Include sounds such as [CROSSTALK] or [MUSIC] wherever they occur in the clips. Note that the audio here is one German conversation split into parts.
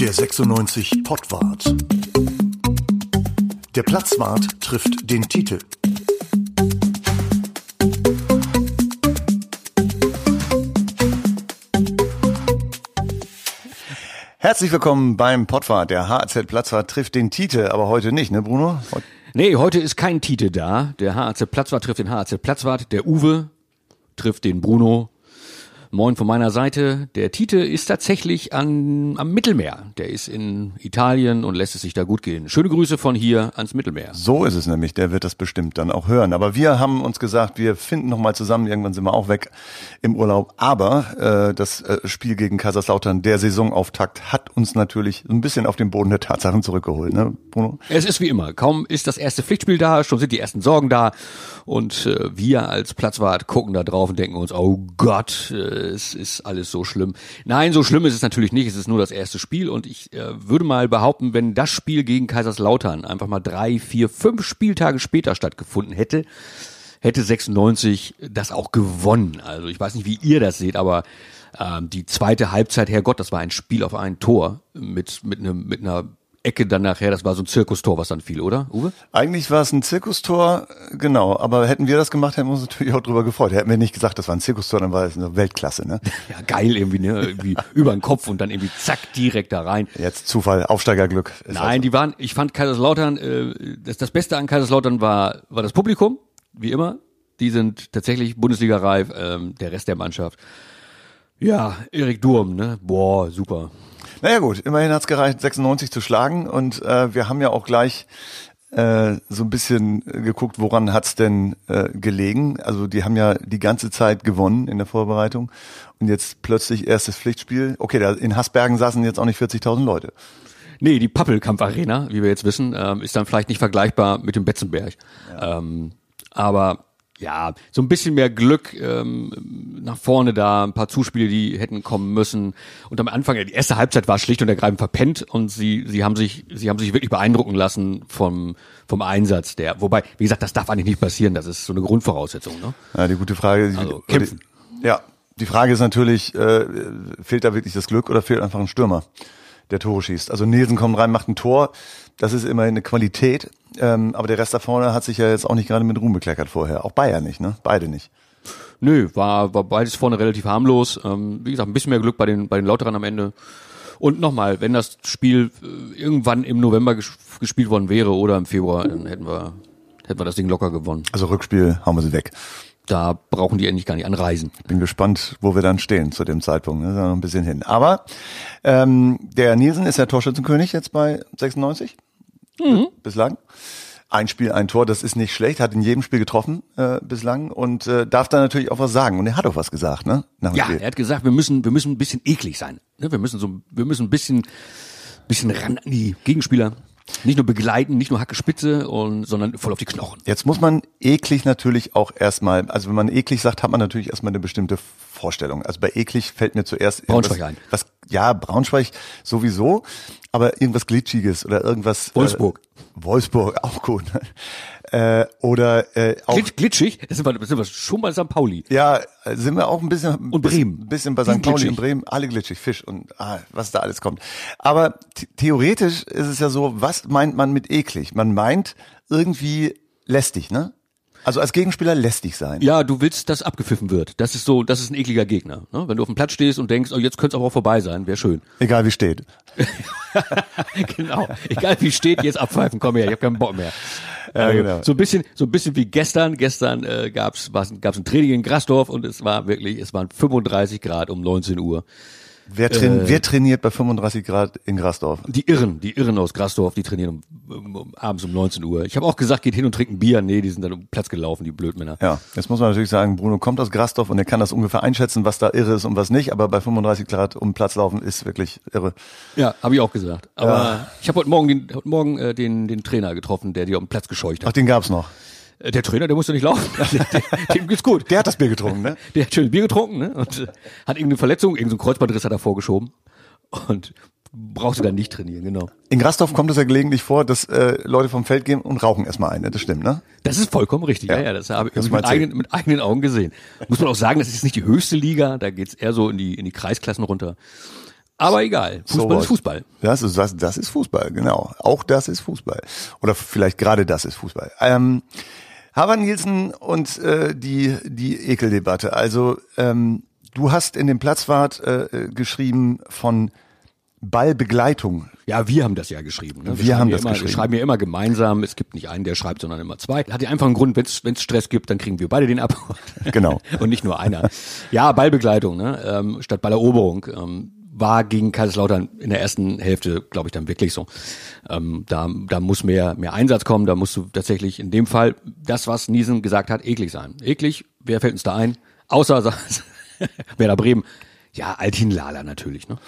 Der 96 Pottwart. Der Platzwart trifft den Titel. Herzlich willkommen beim Pottwart. Der HAZ Platzwart trifft den Titel, aber heute nicht, ne Bruno? Nee, heute ist kein Tite da. Der HAZ Platzwart trifft den HAZ Platzwart. Der Uwe trifft den Bruno. Moin von meiner Seite. Der Tite ist tatsächlich an, am Mittelmeer. Der ist in Italien und lässt es sich da gut gehen. Schöne Grüße von hier ans Mittelmeer. So ist es nämlich. Der wird das bestimmt dann auch hören. Aber wir haben uns gesagt, wir finden noch mal zusammen. Irgendwann sind wir auch weg im Urlaub. Aber äh, das äh, Spiel gegen Kaiserslautern, der Saisonauftakt, hat uns natürlich ein bisschen auf den Boden der Tatsachen zurückgeholt, ne, Bruno? Es ist wie immer. Kaum ist das erste Pflichtspiel da, schon sind die ersten Sorgen da. Und äh, wir als Platzwart gucken da drauf und denken uns, oh Gott, äh, es ist alles so schlimm. Nein, so schlimm ist es natürlich nicht. Es ist nur das erste Spiel und ich äh, würde mal behaupten, wenn das Spiel gegen Kaiserslautern einfach mal drei, vier, fünf Spieltage später stattgefunden hätte, hätte 96 das auch gewonnen. Also ich weiß nicht, wie ihr das seht, aber ähm, die zweite Halbzeit, Herrgott, das war ein Spiel auf ein Tor mit mit einem mit einer Ecke dann nachher, das war so ein Zirkustor, was dann fiel, oder, Uwe? Eigentlich war es ein Zirkustor, genau. Aber hätten wir das gemacht, hätten wir uns natürlich auch drüber gefreut. Hätten wir nicht gesagt, das war ein Zirkustor, dann war es eine Weltklasse, ne? [LAUGHS] Ja, geil irgendwie, ne? Irgendwie über den Kopf und dann irgendwie zack, direkt da rein. Jetzt Zufall, Aufsteigerglück. Nein, also- die waren, ich fand Kaiserslautern, äh, das, das Beste an Kaiserslautern war, war das Publikum, wie immer. Die sind tatsächlich Bundesliga-reif, ähm, der Rest der Mannschaft. Ja, Erik Durm, ne? Boah, super. Naja gut, immerhin hat's gereicht, 96 zu schlagen und äh, wir haben ja auch gleich äh, so ein bisschen geguckt, woran hat's denn äh, gelegen. Also die haben ja die ganze Zeit gewonnen in der Vorbereitung und jetzt plötzlich erstes Pflichtspiel. Okay, da in Hasbergen saßen jetzt auch nicht 40.000 Leute. Nee, die Pappelkampf-Arena, wie wir jetzt wissen, ähm, ist dann vielleicht nicht vergleichbar mit dem Betzenberg. Ähm, aber ja, so ein bisschen mehr Glück ähm, nach vorne da, ein paar Zuspiele, die hätten kommen müssen. Und am Anfang, die erste Halbzeit war schlicht und ergreifend verpennt und sie, sie haben sich, sie haben sich wirklich beeindrucken lassen vom, vom Einsatz der. Wobei, wie gesagt, das darf eigentlich nicht passieren. Das ist so eine Grundvoraussetzung. Ne? Ja, die gute Frage. Also, kämpfen. Ja, die Frage ist natürlich, äh, fehlt da wirklich das Glück oder fehlt einfach ein Stürmer, der Tore schießt? Also Nielsen kommt rein, macht ein Tor. Das ist immerhin eine Qualität. Ähm, aber der Rest da vorne hat sich ja jetzt auch nicht gerade mit Ruhm bekleckert vorher. Auch Bayern nicht, ne? Beide nicht. Nö, war, war beides vorne relativ harmlos. Ähm, wie gesagt, ein bisschen mehr Glück bei den, bei den Lauterern am Ende. Und nochmal, wenn das Spiel äh, irgendwann im November ges gespielt worden wäre oder im Februar, dann hätten wir, hätten wir das Ding locker gewonnen. Also Rückspiel hauen wir sie weg. Da brauchen die endlich gar nicht anreisen. Bin gespannt, wo wir dann stehen zu dem Zeitpunkt. Das ist ja noch ein bisschen hin. Aber ähm, der Nielsen ist der Torschützenkönig jetzt bei 96 bislang. Ein Spiel, ein Tor, das ist nicht schlecht, hat in jedem Spiel getroffen äh, bislang und äh, darf da natürlich auch was sagen. Und er hat auch was gesagt, ne? Nach dem Ja, Spiel. er hat gesagt, wir müssen, wir müssen ein bisschen eklig sein. Ne, Wir müssen so, wir müssen ein bisschen, bisschen ran an die Gegenspieler. Nicht nur begleiten, nicht nur Hacke Spitze und, sondern voll auf die Knochen. Jetzt muss man eklig natürlich auch erstmal, also wenn man eklig sagt, hat man natürlich erstmal eine bestimmte Vorstellung. Also bei eklig fällt mir zuerst Braunschweig irgendwas- ein. Was, ja, Braunschweig sowieso, aber irgendwas Glitschiges oder irgendwas. Wolfsburg. Äh, Wolfsburg, [LAUGHS] auch gut. äh, oder äh, auch. Glitsch, glitschig, das sind wir, sind wir schon bei St. Pauli. Ja, sind wir auch ein bisschen Und Bremen. Ein bisschen bei St. Pauli und Bremen, alle glitschig, Fisch und ah, was da alles kommt. Aber the- theoretisch ist es ja so, was meint man mit eklig? Man meint irgendwie lästig, ne? Also als Gegenspieler lästig sein. Ja, du willst, dass abgepfiffen wird. Das ist so, das ist ein ekliger Gegner. Ne? Wenn du auf dem Platz stehst und denkst, oh, jetzt könnte es aber auch vorbei sein, wäre schön. [LAUGHS] Egal wie steht. [LAUGHS] genau. Egal wie steht, jetzt abpfeifen, komm her, ich habe keinen Bock mehr. Ja, Also, genau. So ein bisschen, so ein bisschen wie gestern. Gestern äh, gab's was, gab's ein Training in Grasdorf und es war wirklich, es waren 35 Grad um 19 Uhr. Wer, train wer trainiert bei 35 Grad in Grasdorf? Die Irren, die Irren aus Grasdorf, die trainieren um, um, um, abends um 19 Uhr. Ich habe auch gesagt, geht hin und trinkt ein Bier. Nee, die sind dann um Platz gelaufen, die Blödmänner. Ja, jetzt muss man natürlich sagen, Bruno kommt aus Grasdorf und er kann das ungefähr einschätzen, was da irre ist und was nicht, aber bei 35 Grad um Platz laufen ist wirklich irre. Ja, habe ich auch gesagt. Aber ich habe heute Morgen, den, heute Morgen äh, den, den Trainer getroffen, der dir um Platz gescheucht Ach, hat. den gab's noch. Äh, Der Trainer, der musste nicht laufen. [LAUGHS] [LAUGHS] Dem geht's gut. Der hat das Bier getrunken, ne? Der hat schön Bier getrunken ne? und äh, hat irgendeine Verletzung, irgendeinen Kreuzbandriss hat er vorgeschoben und brauchte dann nicht trainieren, genau. In Grasdorf kommt es ja gelegentlich vor, dass äh, Leute vom Feld gehen und rauchen erstmal ein, ne? Das stimmt, ne? Das ist vollkommen richtig, ja, Ja. ja, das habe ich, du mit, eigenen, mit eigenen Augen gesehen. Muss man auch sagen, das ist nicht die höchste Liga, da geht's eher so in die, in die Kreisklassen runter. Aber egal, Fußball was. ist Fußball. Das ist, das, das ist Fußball, genau. Auch das ist Fußball. Oder vielleicht gerade das ist Fußball. Ähm, Haber Nielsen und äh, die, die Ekeldebatte. Also ähm, du hast in dem Platzwart äh, geschrieben von Ballbegleitung. Ja, wir haben das ja geschrieben. Ne? Wir schreiben haben das immer, geschrieben. Wir schreiben ja immer gemeinsam. Es gibt nicht einen, der schreibt, sondern immer zwei. Hat ja einfach einen Grund, wenn es Stress gibt, dann kriegen wir beide den ab. Genau. [LAUGHS] Und nicht nur einer. Ja, Ballbegleitung ne? ähm, statt Balleroberung. Ähm, war gegen Kaiserslautern in der ersten Hälfte, glaube ich, dann wirklich so. Ähm, da, da muss mehr, mehr Einsatz kommen. Da musst du tatsächlich in dem Fall das, was Niesen gesagt hat, eklig sein. Eklig, wer fällt uns da ein? Außer [LAUGHS] Werder Bremen. Ja, Altin Lala natürlich. Ne?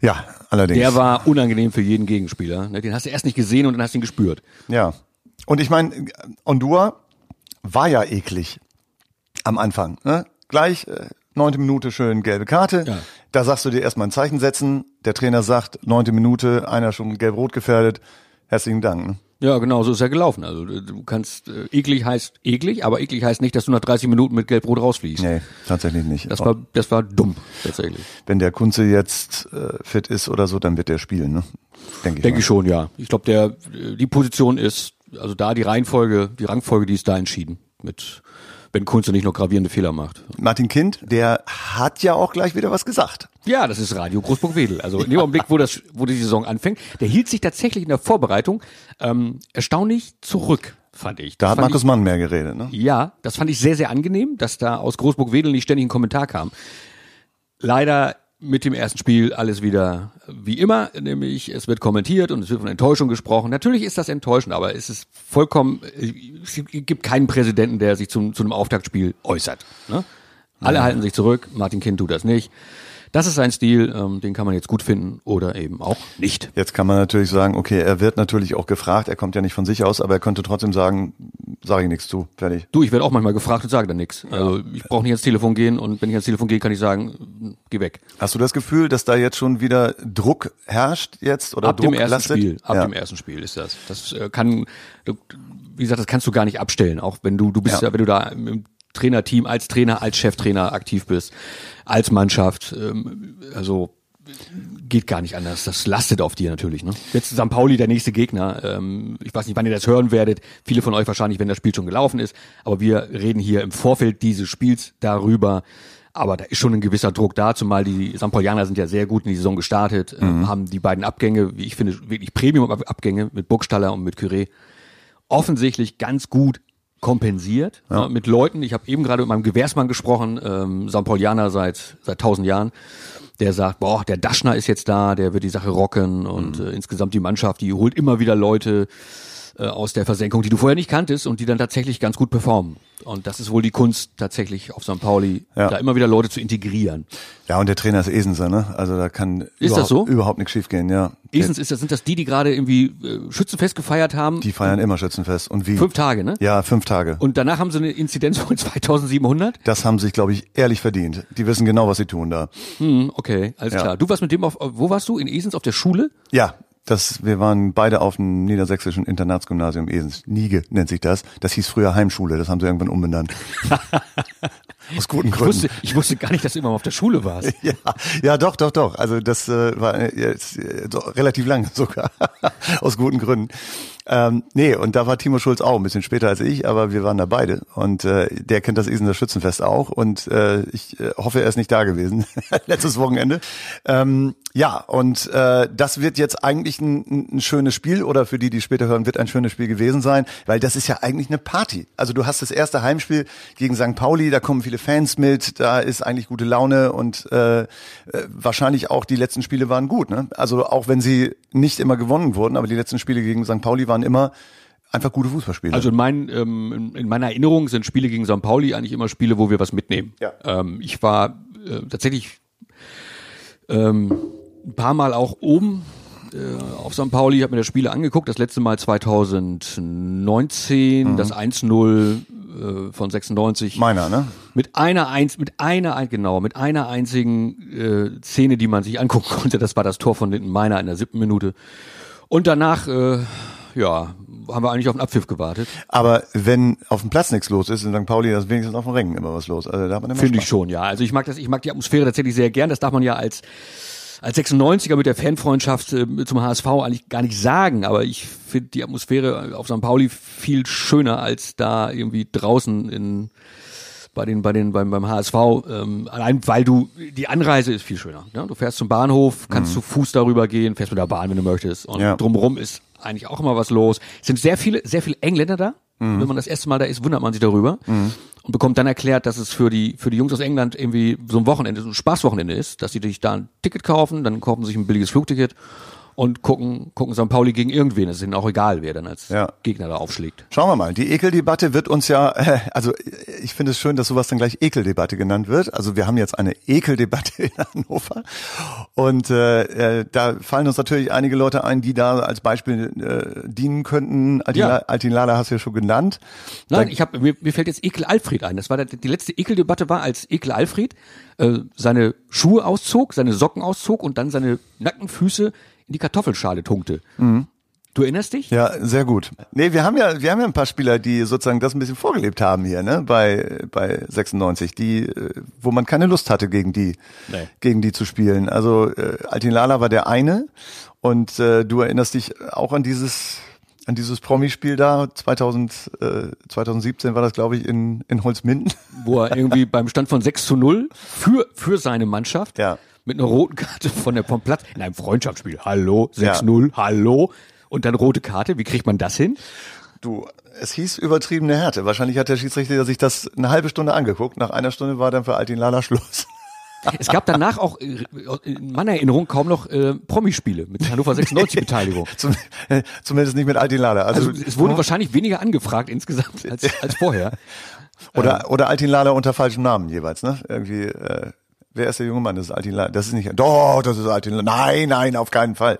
Ja, allerdings. Der war unangenehm für jeden Gegenspieler. ne? Den hast du erst nicht gesehen und dann hast du ihn gespürt. Ja. Und ich meine, Ondua war ja eklig am Anfang. Ne? Gleich äh, neunte Minute schön gelbe Karte. Ja. Da sagst du dir erstmal ein Zeichen setzen. Der Trainer sagt, neunte Minute, einer schon gelb-rot gefährdet. Herzlichen Dank. Ne? Ja, genau, so ist er gelaufen. Also du kannst, äh, eklig heißt eklig, aber eklig heißt nicht, dass du nach 30 Minuten mit Gelb-Rot rausfliegst. Nee, tatsächlich nicht. Das war, das war dumm, tatsächlich. Wenn der Kunze jetzt äh, fit ist oder so, dann wird der spielen, ne? Denke ich. Denke ich schon, ja. Ich glaube, der, äh, die Position ist, also da die Reihenfolge, die Rangfolge, die ist da entschieden. Mit, wenn Kunze nicht noch gravierende Fehler macht. Martin Kind, der hat ja auch gleich wieder was gesagt. Ja, das ist Radio Großburg-Wedel. Also in dem Augenblick, wo das, wo die Saison anfängt, der hielt sich tatsächlich in der Vorbereitung ähm, erstaunlich zurück, fand ich. Da Das hat Markus Mann mehr geredet, ne? Ich, ja, das fand ich sehr, sehr angenehm, dass da aus Großburg-Wedel nicht ständig ein Kommentar kam. Leider mit dem ersten Spiel alles wieder wie immer, nämlich es wird kommentiert und es wird von Enttäuschung gesprochen. Natürlich ist das enttäuschend, aber es ist vollkommen, es gibt keinen Präsidenten, der sich zum, zu einem Auftaktspiel äußert. Ne? Alle halten sich zurück, Martin Kind tut das nicht. Das ist sein Stil, ähm, den kann man jetzt gut finden oder eben auch nicht. Jetzt kann man natürlich sagen, okay, er wird natürlich auch gefragt, er kommt ja nicht von sich aus, aber er könnte trotzdem sagen, sage ich nichts zu, fertig. Du, ich werde auch manchmal gefragt und sage dann nichts. Also ich brauche nicht ans Telefon gehen und wenn ich ans Telefon gehe, kann ich sagen, geh weg. Hast du das Gefühl, dass da jetzt schon wieder Druck herrscht jetzt oder ab Druck dem ersten lastet? Spiel, ab ja. dem ersten Spiel ist das. Das äh, kann, wie gesagt, das kannst du gar nicht abstellen. Auch wenn du, du bist Ja. ja, wenn du da im Trainerteam als Trainer, als Cheftrainer aktiv bist, als Mannschaft, ähm, also geht gar nicht anders. Das lastet auf dir natürlich. Ne? Jetzt St. Pauli der nächste Gegner. Ähm, ich weiß nicht, wann ihr das hören werdet. Viele von euch wahrscheinlich, wenn das Spiel schon gelaufen ist. Aber wir reden hier im Vorfeld dieses Spiels darüber. Aber da ist schon ein gewisser Druck da, zumal die St. Paulianer sind ja sehr gut in die Saison gestartet, ähm, haben die beiden Abgänge, wie ich finde, wirklich Premium-Abgänge mit Burgstaller und mit Curé offensichtlich ganz gut kompensiert ja. mit Leuten. Ich habe eben gerade mit meinem Gewährsmann gesprochen, ähm, St. Paulianer seit seit tausend Jahren. Der sagt, boah, der Daschner ist jetzt da, der wird die Sache rocken und äh, insgesamt die Mannschaft, die holt immer wieder Leute äh, aus der Versenkung, die du vorher nicht kanntest und die dann tatsächlich ganz gut performen. Und das ist wohl die Kunst tatsächlich auf St. Pauli, Ja. da immer wieder Leute zu integrieren. Ja, und der Trainer ist Esenser, ne? Also da kann Ist überhaupt, so? überhaupt nichts schiefgehen, ja. Esens ist das, sind das die, die gerade irgendwie äh, Schützenfest gefeiert haben? Die feiern immer Schützenfest. Und wie? Fünf Tage, ne? Ja, fünf Tage. Und danach haben sie eine Inzidenz von [LAUGHS] 2700? Das haben sich, glaube ich, ehrlich verdient. Die wissen genau, was sie tun da. Hm, okay, alles Ja. klar. Du warst mit dem auf, wo warst du? In Esens auf der Schule? Ja, das, wir waren beide auf dem niedersächsischen Internatsgymnasium Esens. Niege nennt sich das. Das hieß früher Heimschule. Das haben sie irgendwann umbenannt. [LAUGHS] Aus guten Ich Gründen. wusste, ich wusste gar nicht, dass du immer auf der Schule warst. [LAUGHS] Ja, ja, doch, doch, doch. Also das äh, war äh, jetzt, äh, doch, relativ lange [LAUGHS] sogar, aus guten Gründen. Ähm, nee, und da war Timo Schulz auch ein bisschen später als ich, aber wir waren da beide. Und äh, der kennt das Esener Schützenfest auch. Und äh, ich äh, hoffe, er ist nicht da gewesen, [LAUGHS] letztes Wochenende. Ähm, ja, und äh, das wird jetzt eigentlich ein, ein schönes Spiel, oder für die, die später hören, wird ein schönes Spiel gewesen sein, weil das ist ja eigentlich eine Party. Also du hast das erste Heimspiel gegen St. Pauli, da kommen viele Fans mit, da ist eigentlich gute Laune und äh, äh, wahrscheinlich auch die letzten Spiele waren gut. Ne? Also auch wenn sie nicht immer gewonnen wurden, aber die letzten Spiele gegen St. Pauli waren immer einfach gute Fußballspiele. Also in, mein, ähm, in- in meiner Erinnerung sind Spiele gegen St. Pauli eigentlich immer Spiele, wo wir was mitnehmen. Ja. Ähm, ich war äh, tatsächlich ähm, ein paar Mal auch oben äh, auf St. Pauli, habe mir das Spiele angeguckt. Das letzte Mal 2019, das 1-0 äh, von 96. Meiner, ne? Mit einer eins, mit einer ein- genau, mit einer einzigen äh, Szene, die man sich angucken [LAUGHS] konnte. Das war das Tor von Linden Meiner in der siebten Minute. Und danach, äh, ja, haben wir eigentlich auf den Abpfiff gewartet. Aber wenn auf dem Platz nichts los ist in St. Pauli, ist wenigstens auf dem Ring immer was los. Also da hat man immer Finde ich schon, ja. Also ich mag das, ich mag die Atmosphäre tatsächlich sehr gern. Das darf man ja als als 96er mit der Fanfreundschaft äh, zum HSV eigentlich gar nicht sagen, aber ich finde die Atmosphäre auf St. Pauli viel schöner als da irgendwie draußen in bei den bei den beim beim HSV ähm, allein weil du die Anreise ist viel schöner ne? du fährst zum Bahnhof kannst zu Fuß darüber gehen fährst mit der Bahn wenn du möchtest. Und Ja. drumherum ist eigentlich auch immer was los. Es sind sehr viele sehr viele Engländer da. Wenn man das erste Mal da ist wundert man sich darüber und bekommt dann erklärt dass es für die für die Jungs aus England irgendwie so ein Wochenende so ein Spaßwochenende ist dass sie sich da ein Ticket kaufen dann kaufen sie sich ein billiges Flugticket und gucken gucken St. Pauli gegen irgendwen es ist ihnen auch egal wer dann als Ja. Gegner da aufschlägt Schauen wir mal. Die Ekeldebatte wird uns ja, äh, [LAUGHS] also ich finde es schön, dass sowas dann gleich Ekeldebatte genannt wird. Also wir haben jetzt eine Ekeldebatte [LAUGHS] in Hannover und äh, äh, da fallen uns natürlich einige Leute ein, die da als Beispiel äh, dienen könnten. Altin, Ja. Altin Lala hast du ja schon genannt. Nein, Da- ich habe mir, mir fällt jetzt Ekel Alfred ein. Das war der, die letzte Ekeldebatte war, als Ekel Alfred äh, seine Schuhe auszog, seine Socken auszog und dann seine nackten Füße in die Kartoffelschale tunkte. Du erinnerst dich? Ja, sehr gut. Nee, wir haben ja, wir haben ja ein paar Spieler, die sozusagen das ein bisschen vorgelebt haben hier, ne, bei, bei 96, die, äh, wo man keine Lust hatte, gegen die, Nee. gegen die zu spielen. Also, äh, Altin Lala war der eine und äh, du erinnerst dich auch an dieses, an dieses Promispiel da, 2000, äh, 2017 war das, glaube ich, in, in Holzminden. Wo er irgendwie [LAUGHS] beim Stand von 6 zu 0 für, für seine Mannschaft Ja. Mit einer roten Karte von der vom Platz in einem Freundschaftsspiel. Hallo, 6-0, hallo. Und dann rote Karte. Wie kriegt man das hin? Du, es hieß übertriebene Härte. Wahrscheinlich hat der Schiedsrichter sich das eine halbe Stunde angeguckt. Nach einer Stunde war dann für Altin Lala Schluss. [LAUGHS] Es gab danach auch in meiner Erinnerung kaum noch äh, Promispiele mit Hannover 96 Beteiligung. [LAUGHS] Zum, äh, zumindest nicht mit Altin Lala. Also, Also es wurde wahrscheinlich weniger angefragt insgesamt als, [LAUGHS] als vorher. Oder, oder Altin Lala unter falschem Namen jeweils, ne? Irgendwie, äh, wer ist der junge Mann? Das ist Altin Lala. Das ist nicht, doch, das ist Altin Lala. Nein, nein, auf keinen Fall.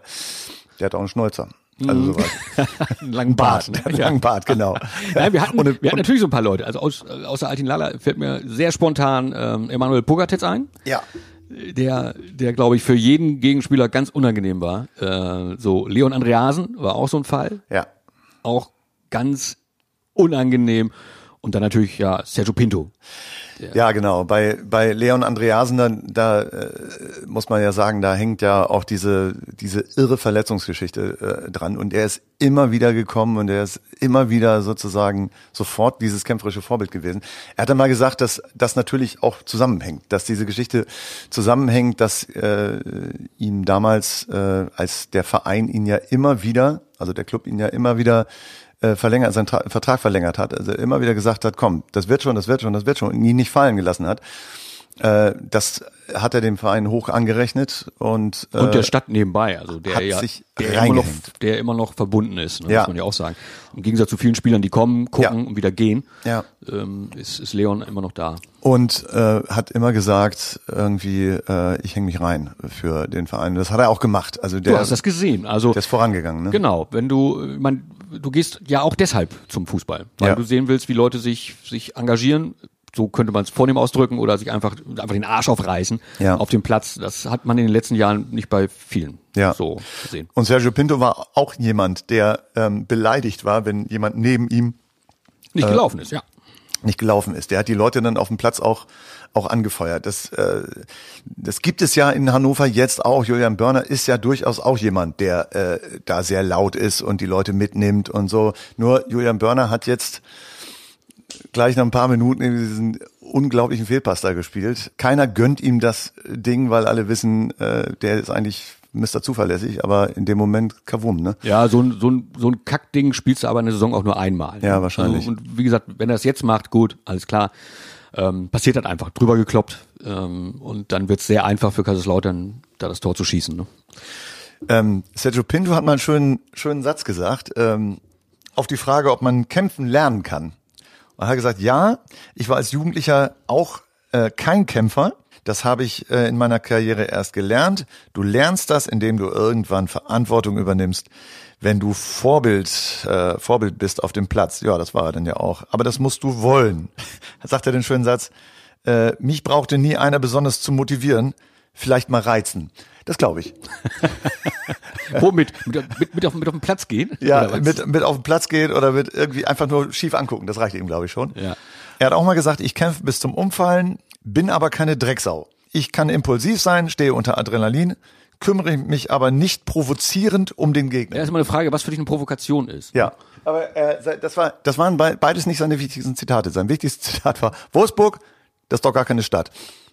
Der hat auch einen Schnäuzer. Also sowas. [LAUGHS] Einen langen Bart. Hat einen langen Bart, genau. [LAUGHS] Nein, wir hatten, Und- wir hatten natürlich so ein paar Leute. Also aus, außer Altin Lala fällt mir sehr spontan ähm, Emanuel Pogatetz ein, Ja. der, der glaube ich für jeden Gegenspieler ganz unangenehm war. Äh, so Leon Andreasen war auch so ein Fall, Ja. auch ganz unangenehm. Und dann natürlich ja Sergio Pinto. Ja, genau. Bei, bei Leon Andreasen, da, da äh, muss man ja sagen, da hängt ja auch diese, diese irre Verletzungsgeschichte äh, dran. Und er ist immer wieder gekommen und er ist immer wieder sozusagen sofort dieses kämpferische Vorbild gewesen. Er hat dann mal gesagt, dass das natürlich auch zusammenhängt, dass diese Geschichte zusammenhängt, dass äh, ihm damals, äh, als der Verein ihn ja immer wieder, also der Club ihn ja immer wieder äh, verlängert, seinen Tra Vertrag verlängert hat, also immer wieder gesagt hat, komm, das wird schon, das wird schon, das wird schon, und ihn nicht fallen gelassen hat. Äh, das hat er dem Verein hoch angerechnet und, äh, Und der Stadt nebenbei, also der hat ja, sich der immer, noch, der immer noch verbunden ist, ne, Ja. muss man ja auch sagen. Im Gegensatz zu vielen Spielern, die kommen, gucken Ja. und wieder gehen, Ja. ähm, ist, ist Leon immer noch da. und äh, hat immer gesagt, irgendwie, äh, ich hänge mich rein für den Verein. Das hat er auch gemacht. Also der, Du hast das gesehen. Also der ist vorangegangen. Ne? genau, wenn du, man, du gehst ja auch deshalb zum Fußball, weil Ja. du sehen willst, wie Leute sich sich engagieren. So könnte man es vornehm ausdrücken oder sich einfach einfach den Arsch aufreißen Ja. auf dem Platz. Das hat man in den letzten Jahren nicht bei vielen Ja. so gesehen. Und Sergio Pinto war auch jemand, der ähm, beleidigt war, wenn jemand neben ihm Nicht gelaufen ist, ja. Nicht gelaufen ist. Der hat die Leute dann auf dem Platz auch auch angefeuert. Das äh, das gibt es ja in Hannover jetzt auch. Julian Börner ist ja durchaus auch jemand, der äh, da sehr laut ist und die Leute mitnimmt und so. Nur Julian Börner hat jetzt gleich nach ein paar Minuten diesen unglaublichen Fehlpass da gespielt. Keiner gönnt ihm das Ding, weil alle wissen, äh, der ist eigentlich Mr. Zuverlässig, aber in dem Moment Kavum, ne? Ja, so ein, so ein, so ein Kackding spielst du aber in der Saison auch nur einmal. Ja, wahrscheinlich. Also, und wie gesagt, wenn er es jetzt macht, gut, alles klar. Ähm, passiert halt einfach, drüber gekloppt. Ähm, und dann wird es sehr einfach für Kaiserslautern, da das Tor zu schießen. Ne? Ähm, Sergio Pinto hat mal einen schönen, schönen Satz gesagt, ähm, auf die Frage, ob man kämpfen lernen kann. Und er hat gesagt, ja, ich war als Jugendlicher auch äh, kein Kämpfer. Das habe ich äh, in meiner Karriere erst gelernt. Du lernst das, indem du irgendwann Verantwortung übernimmst, wenn du Vorbild, äh, Vorbild bist auf dem Platz. Ja, das war er dann ja auch. Aber das musst du wollen. [LAUGHS] Sagt er den schönen Satz, äh, mich brauchte nie einer besonders zu motivieren, vielleicht mal reizen. Das glaube ich. [LAUGHS] Womit? Mit, mit, mit, auf, mit auf den Platz gehen? Ja, mit, mit auf den Platz geht oder mit irgendwie einfach nur schief angucken. Das reicht ihm, glaube ich, schon. Ja. Er hat auch mal gesagt, ich kämpfe bis zum Umfallen, bin aber keine Drecksau. Ich kann impulsiv sein, stehe unter Adrenalin, kümmere ich mich aber nicht provozierend um den Gegner. Ja, ist immer eine Frage, was für dich eine Provokation ist. Ja. Aber äh, das war, das waren be- beides nicht seine wichtigsten Zitate. Sein wichtigstes [LAUGHS] Zitat war Wolfsburg, das ist doch gar keine Stadt.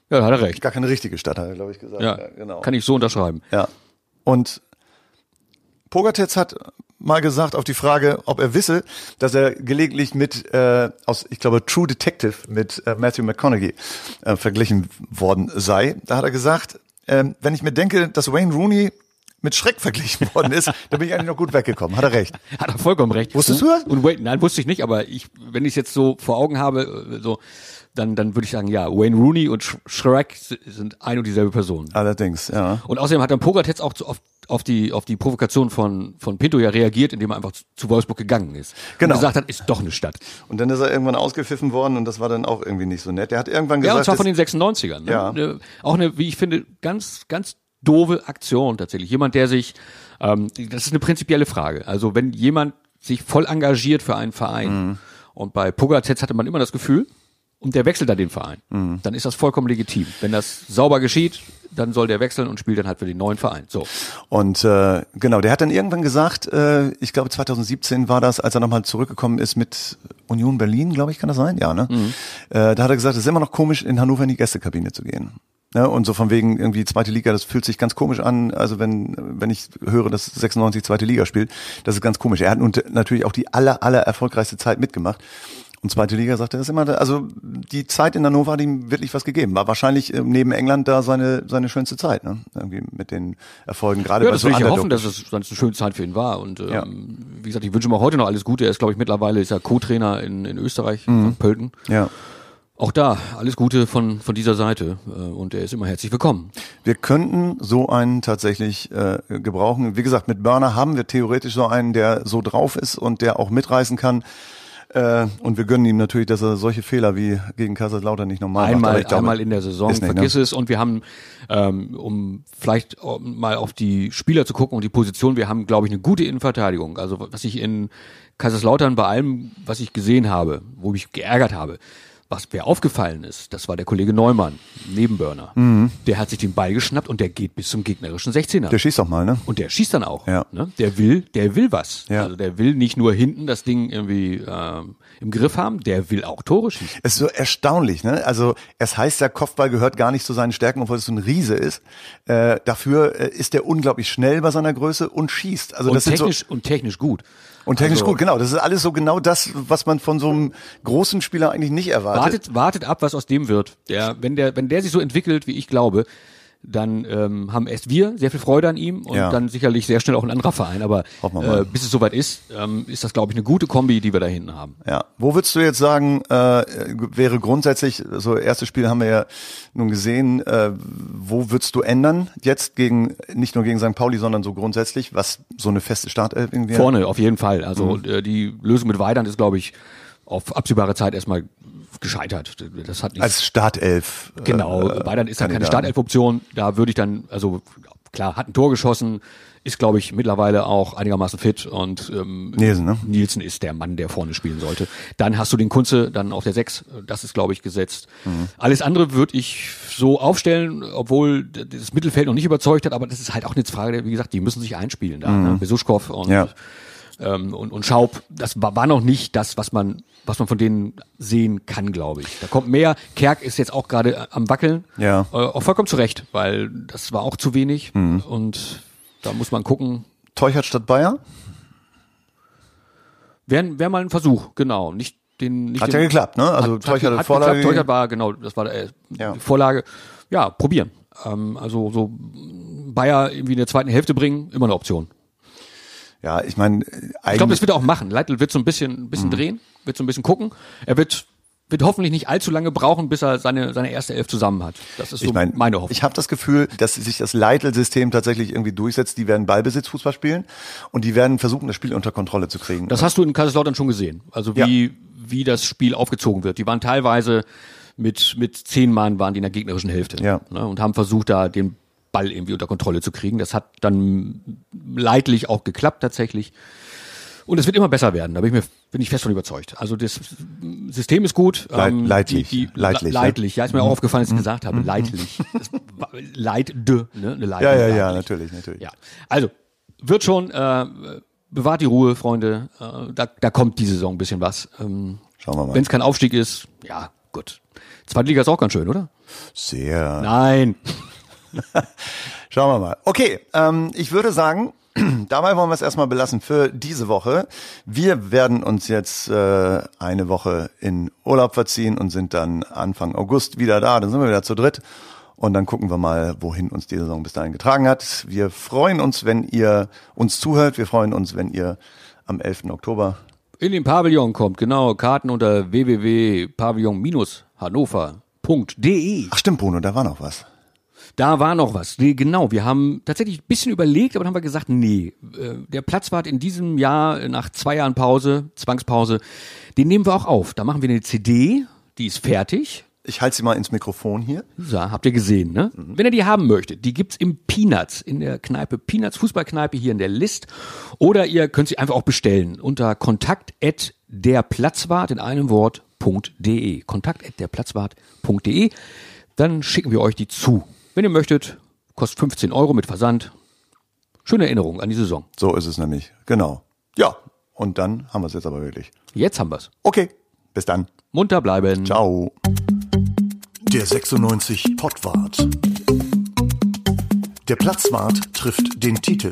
Ja, da hat er recht. Gar keine richtige Stadt, hat er, glaube ich, gesagt. Ja, genau. kann ich so unterschreiben. Ja. Und Pogatetz hat mal gesagt auf die Frage, ob er wisse, dass er gelegentlich mit äh, aus, ich glaube, True Detective mit äh, Matthew McConaughey äh, verglichen worden sei. Da hat er gesagt, ähm, wenn ich mir denke, dass Wayne Rooney mit Schreck verglichen worden ist, dann bin ich eigentlich noch gut weggekommen. Hat er recht. Hat er vollkommen recht. Wusstest du das? Und Wayne, nein, wusste ich nicht, aber ich, wenn ich es jetzt so vor Augen habe, äh, so, dann, dann würde ich sagen, ja, Wayne Rooney und Sh- Shrek sind ein und dieselbe Person. Allerdings, ja. Und außerdem hat dann Pogatetz auch zu, auf, auf die auf die Provokation von von Pinto ja reagiert, indem er einfach zu, Wolfsburg gegangen ist. Genau. Und gesagt hat, ist doch eine Stadt. Und dann ist er irgendwann ausgepfiffen worden und das war dann auch irgendwie nicht so nett. Der hat irgendwann Ja, gesagt, und zwar von den 96ern. Ne? Ja. Eine, auch eine, wie ich finde, ganz, ganz doofe Aktion tatsächlich. Jemand, der sich, ähm, das ist eine prinzipielle Frage. Also wenn jemand sich voll engagiert für einen Verein Mhm. und bei Pogatetz hatte man immer das Gefühl, und der wechselt da den Verein, Mhm. dann ist das vollkommen legitim. Wenn das sauber geschieht, dann soll der wechseln und spielt dann halt für den neuen Verein. So. Und äh, genau, der hat dann irgendwann gesagt, äh, ich glaube 2017 war das, als er nochmal zurückgekommen ist mit Union Berlin, glaube ich, kann das sein? Ja, ne? Äh, da hat er gesagt, es ist immer noch komisch, in Hannover in die Gästekabine zu gehen. Ne? Und so von wegen irgendwie zweite Liga, das fühlt sich ganz komisch an. Also wenn wenn ich höre, dass 96 zweite Liga spielt, das ist ganz komisch. Er hat nun natürlich auch die aller aller erfolgreichste Zeit mitgemacht. Und zweite Liga sagt er das immer, also die Zeit in Hannover hat ihm wirklich was gegeben. War wahrscheinlich äh, neben England da seine seine schönste Zeit, ne? Irgendwie mit den Erfolgen gerade Ja, bei das so will ich ja Underdog- hoffen, dass es, es eine schöne Zeit für ihn war. Und ähm, Ja. wie gesagt, ich wünsche ihm auch heute noch alles Gute. Er ist, glaube ich, mittlerweile ist er Co-Trainer in, in Österreich, von Pölten. Ja. Auch da, alles Gute von, von dieser Seite. Äh, Und er ist immer herzlich willkommen. Wir könnten so einen tatsächlich äh, gebrauchen. Wie gesagt, mit Burner haben wir theoretisch so einen, der so drauf ist und der auch mitreißen kann. Äh, und wir gönnen ihm natürlich, dass er solche Fehler wie gegen Kaiserslautern nicht normal macht. Einmal, glaube, einmal in der Saison, nicht, vergiss ne? es. Und wir haben, ähm, um vielleicht mal auf die Spieler zu gucken und die Position, wir haben, glaube ich, eine gute Innenverteidigung. Also was ich in Kaiserslautern bei allem, was ich gesehen habe, wo ich mich geärgert habe, was mir aufgefallen ist, das war der Kollege Neumann, Nebenburner. Der hat sich den Ball geschnappt und der geht bis zum gegnerischen 16er. Mhm. Der schießt doch mal, ne? Und der schießt dann auch. Ja. Ne? Der will, der will was. Ja. Also der will nicht nur hinten das Ding irgendwie ähm, im Griff haben, der will auch Tore schießen. Es ist so erstaunlich, ne? Also es heißt ja, Kopfball gehört gar nicht zu seinen Stärken, obwohl es so ein Riese ist. Äh, dafür äh, ist er unglaublich schnell bei seiner Größe und schießt. Also Und das sind so technisch, und technisch gut. Und technisch also- gut, genau. Das ist alles so genau das, was man von so einem großen Spieler eigentlich nicht erwartet. Wartet, wartet ab, was aus dem wird. Der, wenn der, wenn der sich so entwickelt, wie ich glaube, dann ähm, haben erst wir sehr viel Freude an ihm und Ja. dann sicherlich sehr schnell auch ein anderer Verein. Aber äh, bis es soweit ist, ähm, ist das, glaube ich, eine gute Kombi, die wir da hinten haben. Ja. Wo würdest du jetzt sagen, äh, wäre grundsätzlich, so erstes Spiel haben wir ja nun gesehen, äh, wo würdest du ändern jetzt gegen, nicht nur gegen St. Pauli, sondern so grundsätzlich, was so eine feste Startelf irgendwie Vorne auf jeden Fall. Also Mhm. äh, die Lösung mit Weidand ist, glaube ich, auf absehbare Zeit erstmal gescheitert. Das hat nicht als Startelf. äh, Genau, Bayern ist ja keine. Startelf-Option. Da würde ich dann, also klar, hat ein Tor geschossen, ist, glaube ich, mittlerweile auch einigermaßen fit und ähm, Nielsen, ne? Nielsen ist der Mann, der vorne spielen sollte. Dann hast du den Kunze, dann auf der Sechs, das ist, glaube ich, gesetzt. Mhm. Alles andere würde ich so aufstellen, obwohl das Mittelfeld noch nicht überzeugt hat, aber das ist halt auch eine Frage, wie gesagt, die müssen sich einspielen da. Ne? Besuschkow und Mhm. Ja. Ähm, und, und Schaub, das war, war noch nicht das, was man, was man von denen sehen kann, glaube ich. Da kommt mehr. Kerk ist jetzt auch gerade äh, am Wackeln. Ja. Äh, auch vollkommen zu Recht, weil das war auch zu wenig. Mhm. Und da muss man gucken. Teuchert statt Bayer? Wäre wär mal ein Versuch, genau. Nicht den, nicht Hat ja geklappt, ne? Also hat, Teuchert hat, hat Vorlage geklappt. Teuchert war, genau, das war äh, Ja. die Vorlage. Ja, probieren. Ähm, also so Bayer irgendwie in der zweiten Hälfte bringen, immer eine Option. Ja, ich meine, Ich glaube, das wird er auch machen. Leitl wird so ein bisschen, ein Mhm. bisschen drehen, wird so ein bisschen gucken. Er wird, wird hoffentlich nicht allzu lange brauchen, bis er seine, seine erste Elf zusammen hat. Das ist so ich mein, meine Hoffnung. Ich habe das Gefühl, dass sich das Leitl-System tatsächlich irgendwie durchsetzt. Die werden Ballbesitzfußball spielen und die werden versuchen, das Spiel unter Kontrolle zu kriegen. Das hast du in Kaiserslautern schon gesehen. Also wie, wie das Spiel aufgezogen wird. Die waren teilweise mit, mit zehn Mann waren die in der gegnerischen Hälfte. Ja. Ne, und haben versucht, da den Ball irgendwie unter Kontrolle zu kriegen. Das hat dann leidlich auch geklappt tatsächlich. Und es wird immer besser werden, da bin ich, mir, bin ich fest von überzeugt. Also das System ist gut. Leit- leidlich, Die, die, leidlich. Mhm. leidlich, ja. ist mir auch aufgefallen, als ich es gesagt habe. Leidlich. [LAUGHS] Das war- Leid, de, ne? Eine Leid, Ja, ja, ja, leidlich. natürlich, natürlich. Ja, also wird schon, äh, bewahrt die Ruhe, Freunde. Äh, da, da kommt die Saison ein bisschen was. Ähm, Schauen wir mal. Wenn es kein Aufstieg ist, ja, gut. Zweite Liga ist auch ganz schön, oder? Sehr. Nein. [LAUGHS] Schauen wir mal. Okay, ähm, ich würde sagen, [CLEARS THROAT] dabei wollen wir es erstmal belassen für diese Woche. Wir werden uns jetzt äh, eine Woche in Urlaub verziehen und sind dann Anfang August wieder da. Dann sind wir wieder zu dritt. Und dann gucken wir mal, wohin uns die Saison bis dahin getragen hat. Wir freuen uns, wenn ihr uns zuhört. Wir freuen uns, wenn ihr am 11. Oktober In den Pavillon kommt, genau. Karten unter www.pavillon-hannover.de. Ach stimmt, Bruno, da war noch was. Da war noch was. Nee, genau. Wir haben tatsächlich ein bisschen überlegt, aber dann haben wir gesagt, nee, äh, der Platzwart in diesem Jahr nach zwei Jahren Pause, Zwangspause, den nehmen wir auch auf. Da machen wir eine CD, die ist fertig. Ich halte sie mal ins Mikrofon hier. So, habt ihr gesehen, ne? Wenn ihr die haben möchtet, die gibt's im Peanuts, in der Kneipe Peanuts, Fußballkneipe hier in der List. Oder ihr könnt sie einfach auch bestellen unter kontakt at derplatzwart in einem Wort.de. Kontakt at derplatzwart.de. Dann schicken wir euch die zu. Wenn ihr möchtet, kostet 15 Euro mit Versand. Schöne Erinnerung an die Saison. So ist es nämlich. Genau. Ja, und dann haben wir es jetzt aber wirklich. Jetzt haben wir's. Okay, bis dann. Munter bleiben. Ciao. Der 96 Pottwart. Der Platzwart trifft den Titel.